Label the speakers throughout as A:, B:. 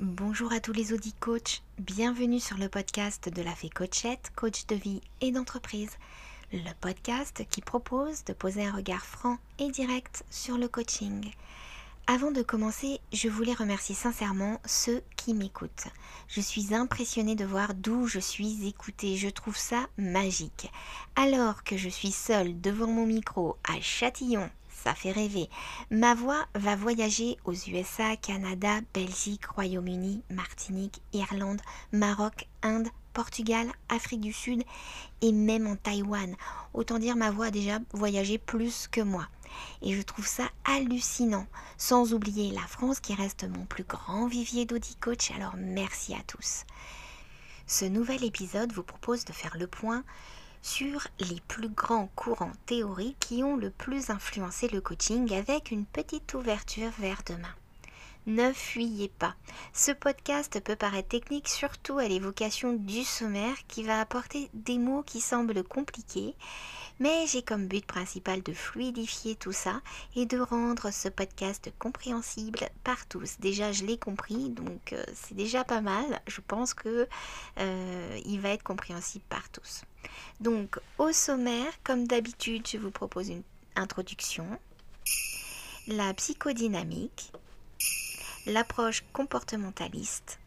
A: Bonjour à tous les audits coachs, bienvenue sur le podcast de la Fée Coachette, coach de vie et d'entreprise. Le podcast qui propose de poser un regard franc et direct sur le coaching. Avant de commencer, je voulais remercier sincèrement ceux qui m'écoutent. Je suis impressionnée de voir d'où je suis écoutée. Je trouve ça magique. Alors que je suis seule devant mon micro à Châtillon, ça fait rêver. Ma voix va voyager aux USA, Canada, Belgique, Royaume-Uni, Martinique, Irlande, Maroc, Inde, Portugal, Afrique du Sud et même en Taïwan. Autant dire ma voix a déjà voyagé plus que moi. Et je trouve ça hallucinant. Sans oublier la France qui reste mon plus grand vivier d'audi coach. Alors merci à tous. Ce nouvel épisode vous propose de faire le point sur les plus grands courants théoriques qui ont le plus influencé le coaching avec une petite ouverture vers demain. Ne fuyez pas. Ce podcast peut paraître technique surtout à l'évocation du sommaire qui va apporter des mots qui semblent compliqués, mais j'ai comme but principal de fluidifier tout ça et de rendre ce podcast compréhensible par tous. Déjà, je l'ai compris, donc euh, c'est déjà pas mal. Je pense que euh, il va être compréhensible par tous. Donc, au sommaire, comme d'habitude, je vous propose une introduction, la psychodynamique, l'approche comportementaliste,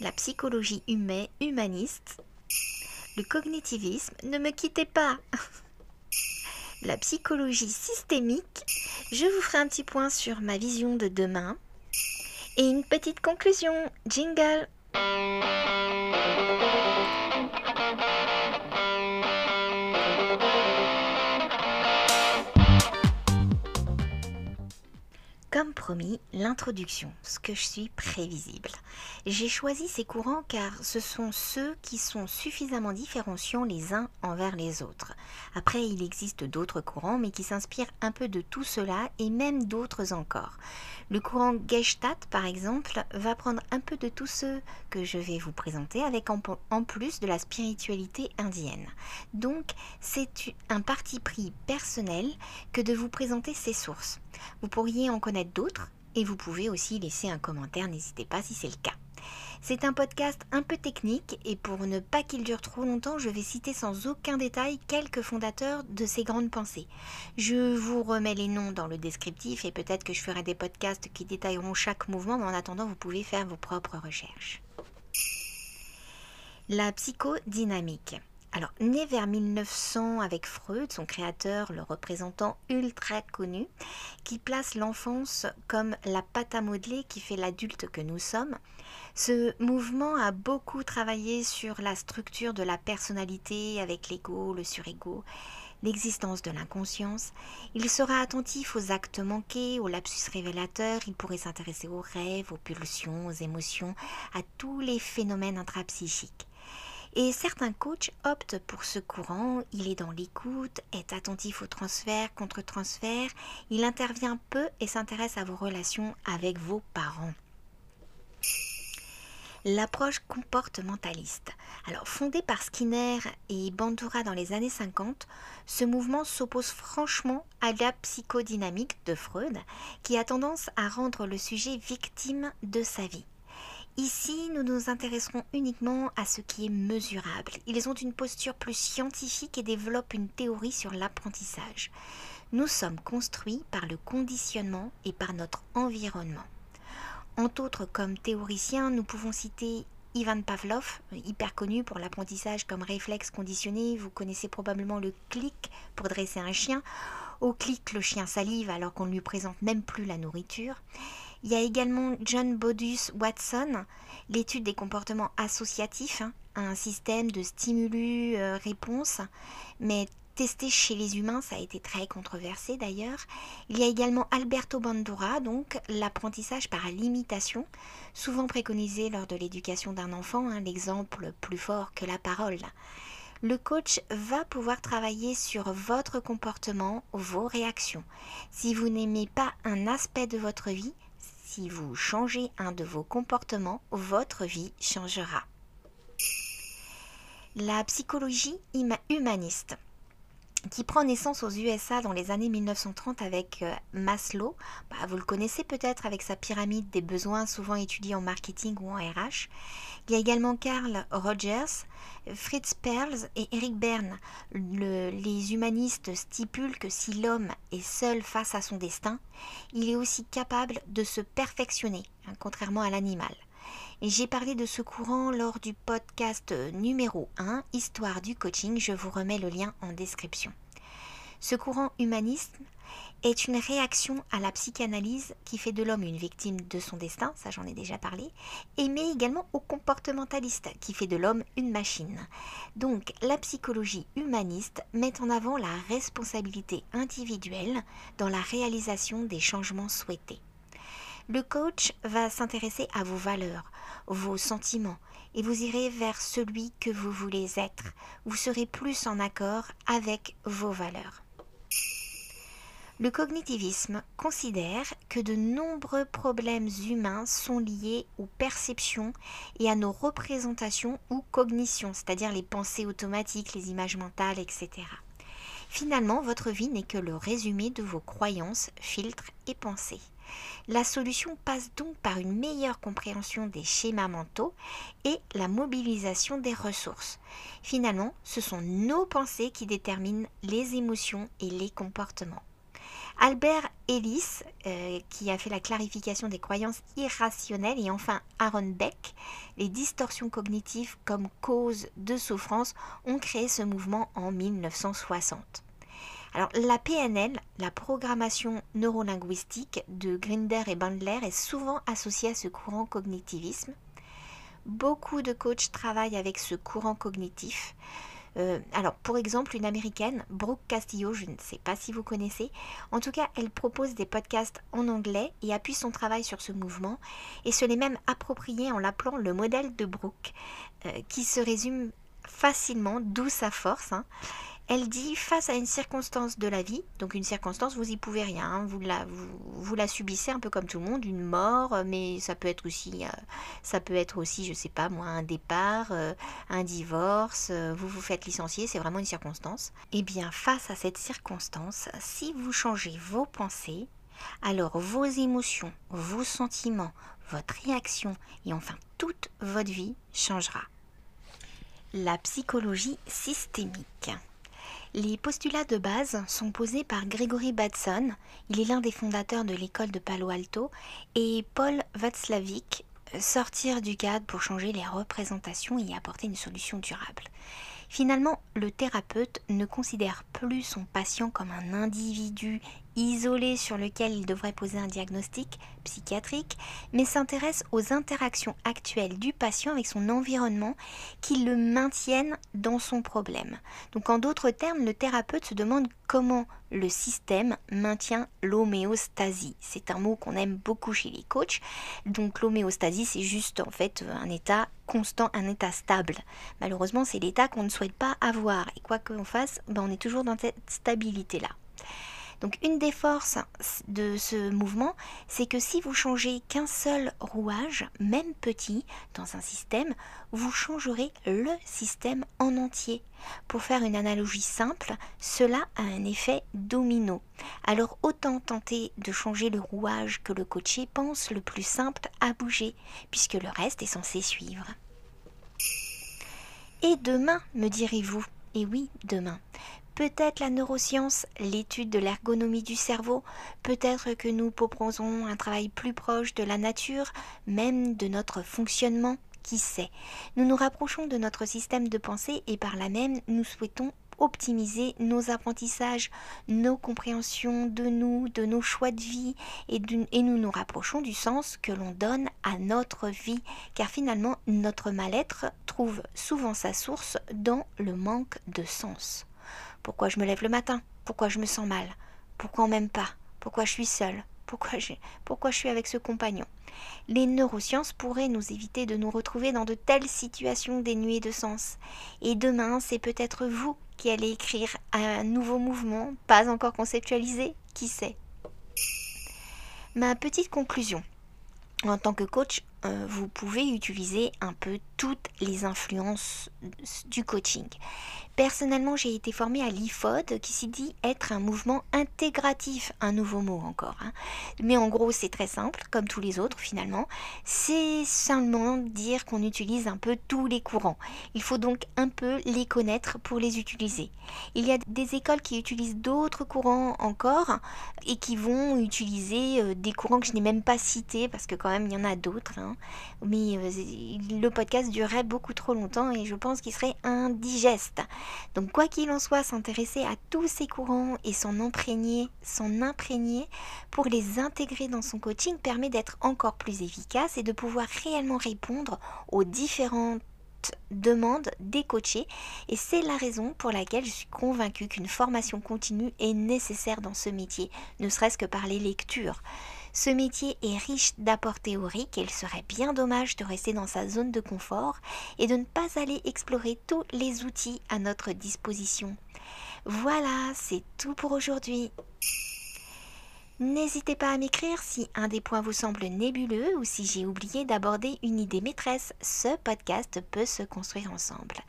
A: la psychologie humaniste, le cognitivisme, ne me quittez pas, la psychologie systémique, je vous ferai un petit point sur ma vision de demain. Et une petite conclusion. Jingle promis, l'introduction, ce que je suis prévisible. J'ai choisi ces courants car ce sont ceux qui sont suffisamment différenciants les uns envers les autres. Après, il existe d'autres courants, mais qui s'inspirent un peu de tout cela et même d'autres encore. Le courant Gestalt, par exemple, va prendre un peu de tout ce que je vais vous présenter avec en, plus de la spiritualité indienne. Donc, c'est un parti pris personnel que de vous présenter ces sources. Vous pourriez en connaître d'autres et vous pouvez aussi laisser un commentaire, n'hésitez pas si c'est le cas. C'est un podcast un peu technique et pour ne pas qu'il dure trop longtemps, je vais citer sans aucun détail quelques fondateurs de ces grandes pensées. Je vous remets les noms dans le descriptif et peut-être que je ferai des podcasts qui détailleront chaque mouvement, mais en attendant, vous pouvez faire vos propres recherches. La psychodynamique. Alors, né vers 1900 avec Freud, son créateur, le représentant ultra connu, qui place l'enfance comme la pâte à modeler qui fait l'adulte que nous sommes, ce mouvement a beaucoup travaillé sur la structure de la personnalité avec l'ego, le surego, l'existence de l'inconscience. Il sera attentif aux actes manqués, aux lapsus révélateurs, il pourrait s'intéresser aux rêves, aux pulsions, aux émotions, à tous les phénomènes intrapsychiques. Et certains coachs optent pour ce courant. Il est dans l'écoute, est attentif au transfert, contre-transfert. Il intervient peu et s'intéresse à vos relations avec vos parents l'approche comportementaliste. Alors, fondé par Skinner et Bandura dans les années 50, ce mouvement s'oppose franchement à la psychodynamique de Freud, qui a tendance à rendre le sujet victime de sa vie. Ici, nous nous intéresserons uniquement à ce qui est mesurable. Ils ont une posture plus scientifique et développent une théorie sur l'apprentissage. Nous sommes construits par le conditionnement et par notre environnement. Entre autres, comme théoricien, nous pouvons citer Ivan Pavlov, hyper connu pour l'apprentissage comme réflexe conditionné. Vous connaissez probablement le clic pour dresser un chien. Au clic, le chien salive alors qu'on ne lui présente même plus la nourriture. Il y a également John Bodus Watson, l'étude des comportements associatifs, hein, un système de stimulus-réponse, mais testé chez les humains, ça a été très controversé d'ailleurs. Il y a également Alberto Bandura, donc l'apprentissage par l'imitation, souvent préconisé lors de l'éducation d'un enfant, hein, l'exemple plus fort que la parole. Le coach va pouvoir travailler sur votre comportement, vos réactions. Si vous n'aimez pas un aspect de votre vie, si vous changez un de vos comportements, votre vie changera. La psychologie humaniste. Qui prend naissance aux USA dans les années 1930 avec euh, Maslow. Bah, vous le connaissez peut-être avec sa pyramide des besoins souvent étudiée en marketing ou en RH. Il y a également Carl Rogers, Fritz Perls et Eric Berne. les humanistes stipulent que si l'homme est seul face à son destin, il est aussi capable de se perfectionner, hein, contrairement à l'animal. J'ai parlé de ce courant lors du podcast numéro 1, Histoire du coaching. Je vous remets le lien en description. Ce courant humaniste est une réaction à la psychanalyse qui fait de l'homme une victime de son destin, ça j'en ai déjà parlé, et mais également au comportementaliste qui fait de l'homme une machine. Donc la psychologie humaniste met en avant la responsabilité individuelle dans la réalisation des changements souhaités. Le coach va s'intéresser à vos valeurs, vos sentiments, et vous irez vers celui que vous voulez être. Vous serez plus en accord avec vos valeurs. Le cognitivisme considère que de nombreux problèmes humains sont liés aux perceptions et à nos représentations ou cognitions, c'est-à-dire les pensées automatiques, les images mentales, etc. Finalement, votre vie n'est que le résumé de vos croyances, filtres et pensées. La solution passe donc par une meilleure compréhension des schémas mentaux et la mobilisation des ressources. Finalement, ce sont nos pensées qui déterminent les émotions et les comportements. Albert Ellis, euh, qui a fait la clarification des croyances irrationnelles, et enfin Aaron Beck, les distorsions cognitives comme cause de souffrance, ont créé ce mouvement en 1960. Alors la PNL, la programmation neurolinguistique de Grinder et Bandler est souvent associée à ce courant cognitivisme. Beaucoup de coachs travaillent avec ce courant cognitif. Euh, alors, pour exemple, une américaine, Brooke Castillo, je ne sais pas si vous connaissez. En tout cas, elle propose des podcasts en anglais et appuie son travail sur ce mouvement et se l'est même approprié en l'appelant le modèle de Brooke, euh, qui se résume facilement, d'où sa force. Hein. Elle dit face à une circonstance de la vie, donc une circonstance, vous y pouvez rien, hein, vous, la, subissez un peu comme tout le monde, une mort, euh, mais ça peut être aussi, euh, ça peut être aussi, je sais pas moi, un départ, euh, un divorce, vous vous faites licencier, c'est vraiment une circonstance. Eh bien, face à cette circonstance, si vous changez vos pensées, alors vos émotions, vos sentiments, votre réaction et enfin toute votre vie changera. La psychologie systémique. Les postulats de base sont posés par Gregory Batson, il est l'un des fondateurs de l'école de Palo Alto, et Paul Václavic, sortir du cadre pour changer les représentations et apporter une solution durable. Finalement, le thérapeute ne considère plus son patient comme un individu isolé sur lequel il devrait poser un diagnostic psychiatrique, mais s'intéresse aux interactions actuelles du patient avec son environnement qui le maintiennent dans son problème. Donc en d'autres termes, le thérapeute se demande comment le système maintient l'homéostasie. C'est un mot qu'on aime beaucoup chez les coachs. Donc l'homéostasie, c'est juste en fait un état constant, un état stable. Malheureusement, c'est l'état qu'on ne souhaite pas avoir. Et quoi qu'on fasse, ben, on est toujours dans cette stabilité-là. Donc une des forces de ce mouvement, c'est que si vous changez qu'un seul rouage, même petit, dans un système, vous changerez le système en entier. Pour faire une analogie simple, cela a un effet domino. Alors autant tenter de changer le rouage que le coaché pense le plus simple à bouger, puisque le reste est censé suivre. Et demain, me direz-vous? Et oui, demain. Peut-être la neuroscience, l'étude de l'ergonomie du cerveau, peut-être que nous proposons un travail plus proche de la nature, même de notre fonctionnement, qui sait. Nous nous rapprochons de notre système de pensée et par là même nous souhaitons optimiser nos apprentissages, nos compréhensions de nous, de nos choix de vie et, et nous nous rapprochons du sens que l'on donne à notre vie car finalement notre mal-être trouve souvent sa source dans le manque de sens. Pourquoi je me lève le matin? Pourquoi je me sens mal? Pourquoi on m'aime pas? Pourquoi je suis seule? Pourquoi, pourquoi je suis avec ce compagnon? Les neurosciences pourraient nous éviter de nous retrouver dans de telles situations dénuées de sens. Et demain, c'est peut-être vous qui allez écrire un nouveau mouvement, pas encore conceptualisé, qui sait? Ma petite conclusion. En tant que coach, euh, vous pouvez utiliser un peu toutes les influences du coaching. Personnellement, j'ai été formée à l'IFOD qui s'y dit être un mouvement intégratif, un nouveau mot encore. Hein. Mais en gros, c'est très simple, comme tous les autres finalement. C'est seulement dire qu'on utilise un peu tous les courants. Il faut donc un peu les connaître pour les utiliser. Il y a des écoles qui utilisent d'autres courants encore et qui vont utiliser euh, des courants que je n'ai même pas cités parce que quand même il y en a d'autres. Hein. Mais euh, le podcast durerait beaucoup trop longtemps et je pense qu'il serait indigeste. Donc quoi qu'il en soit, s'intéresser à tous ces courants et s'en imprégner, s'en imprégner pour les intégrer dans son coaching permet d'être encore plus efficace et de pouvoir réellement répondre aux différentes demandes des coachés et c'est la raison pour laquelle je suis convaincue qu'une formation continue est nécessaire dans ce métier, ne serait-ce que par les lectures. Ce métier est riche d'apports théoriques et il serait bien dommage de rester dans sa zone de confort et de ne pas aller explorer tous les outils à notre disposition. Voilà, c'est tout pour aujourd'hui. N'hésitez pas à m'écrire si un des points vous semble nébuleux ou si j'ai oublié d'aborder une idée maîtresse. Ce podcast peut se construire ensemble.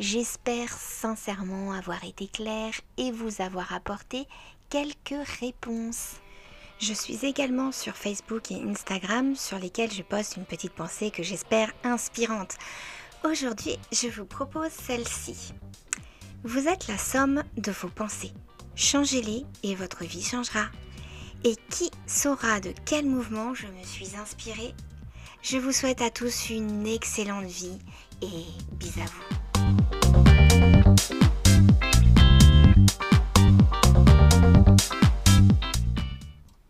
A: J'espère sincèrement avoir été clair et vous avoir apporté quelques réponses. Je suis également sur Facebook et Instagram sur lesquels je poste une petite pensée que j'espère inspirante. Aujourd'hui, je vous propose celle-ci. Vous êtes la somme de vos pensées. Changez-les et votre vie changera. Et qui saura de quel mouvement je me suis inspirée? Je vous souhaite à tous une excellente vie et bis à vous.